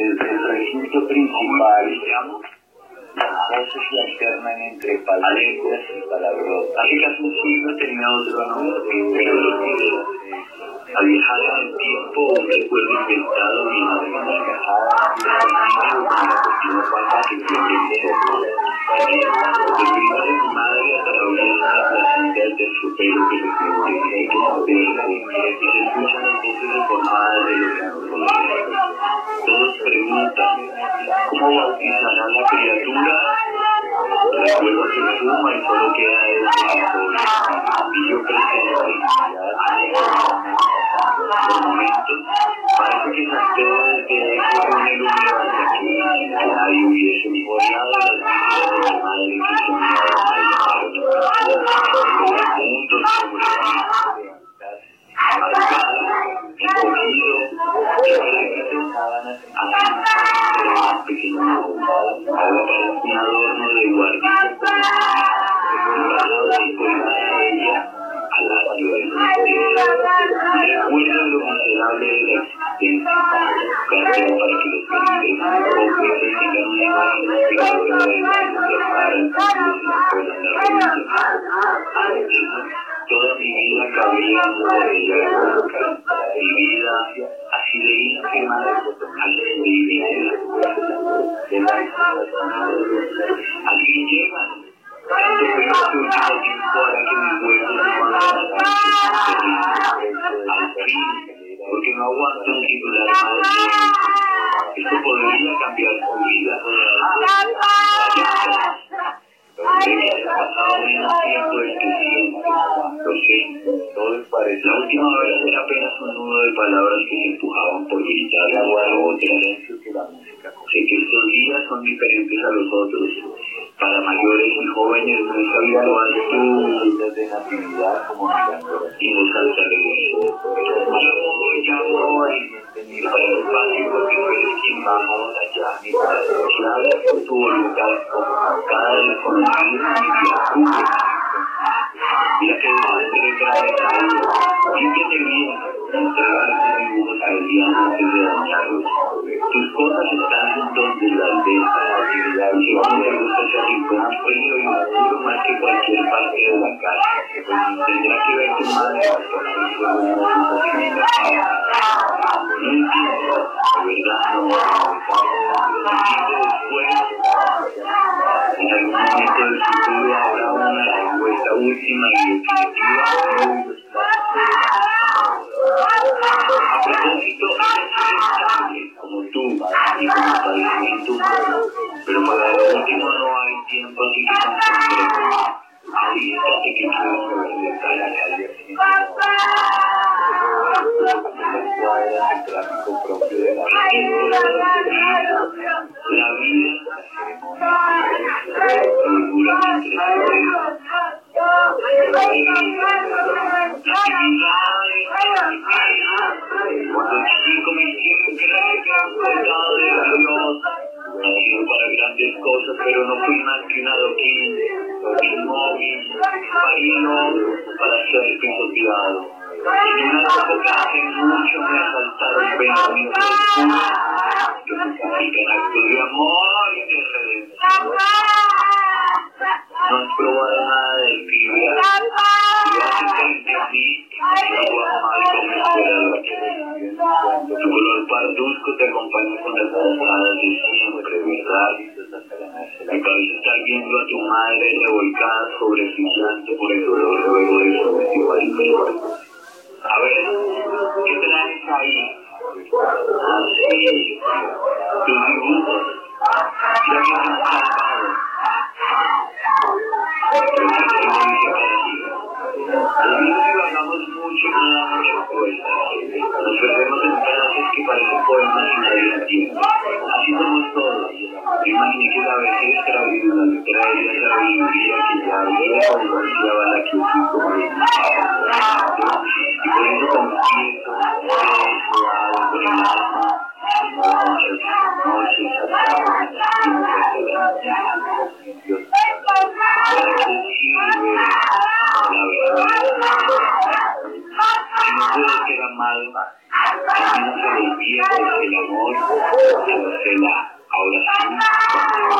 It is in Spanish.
el, el recinto principal voces se alternan entre palabras y palabras. Hace casi un siglo tenía otro nombre, pero los videos. A viajar en el tiempo, un recuerdo inventado y no Encajada la cuestión falta que grito de mi madre atraviesa las ondas del su pelo que siente que se y se escuchan las voces deformadas de los. Todos preguntan, ¿cómo bautizará la criatura? Recuerdo que fuma y solo queda el sol. Y yo presento adorno de guardilla regalado y colgada a ella al atrio de la Recuerdo lo miserable de la existencia, buscarte para que los felices hipócritas tengan una imagen inspiradora de la que se la Toda una de mi vida así de íntima, así de fue este último tiempo hará que a al fin, porque no aguanto un titular más esto podría cambiar su vida. Pasado menos tiempo que siempre. Lo sé, todo es parecido. La última vez era apenas un nudo de palabras que se empujaban por gritar la a otra. Sé que estos días son diferentes a los otros. Para mayores y jóvenes no es habitual tú desde natividad como y vos alta de voy, ya. Y para el espacio porque no eres quien baja ahora ya. Claro, por tu voluntad, cada desconocido y criatura. Mira que bien. Entregar tus de cosas están donde las dejas. Vamos a gusta ese rincón frío y más que cualquier parte de la casa. Tendrá que ver tu madre No entiendo, de verdad, no. Después. En algún momento habrá una respuesta última y. A propósito, como tú y como pero para lo último no hay tiempo así que concentremos. Alístate que el tráfico propio de la La vida seguramente Cuando chico me hicieron amor y de redención. No has probado nada del fibra. Lo haces frente a ti y no vas mal como esperaba. Tu color parduzco te acompaña con las alzadas de siempre, ¿verdad? Mi cabeza está viendo a tu madre revolcada sobre su llanto por el dolor luego de su festival. A ver, ¿qué traes ahí? Así, tus dibujos. Ya que me Así somos todos. Imaginé que la la traía la sabiduría que ya había confiaba la Y el alma, noches, Dios ¿Para qué sirve la verdad? Si no ser amado, el viejo el amor, la oración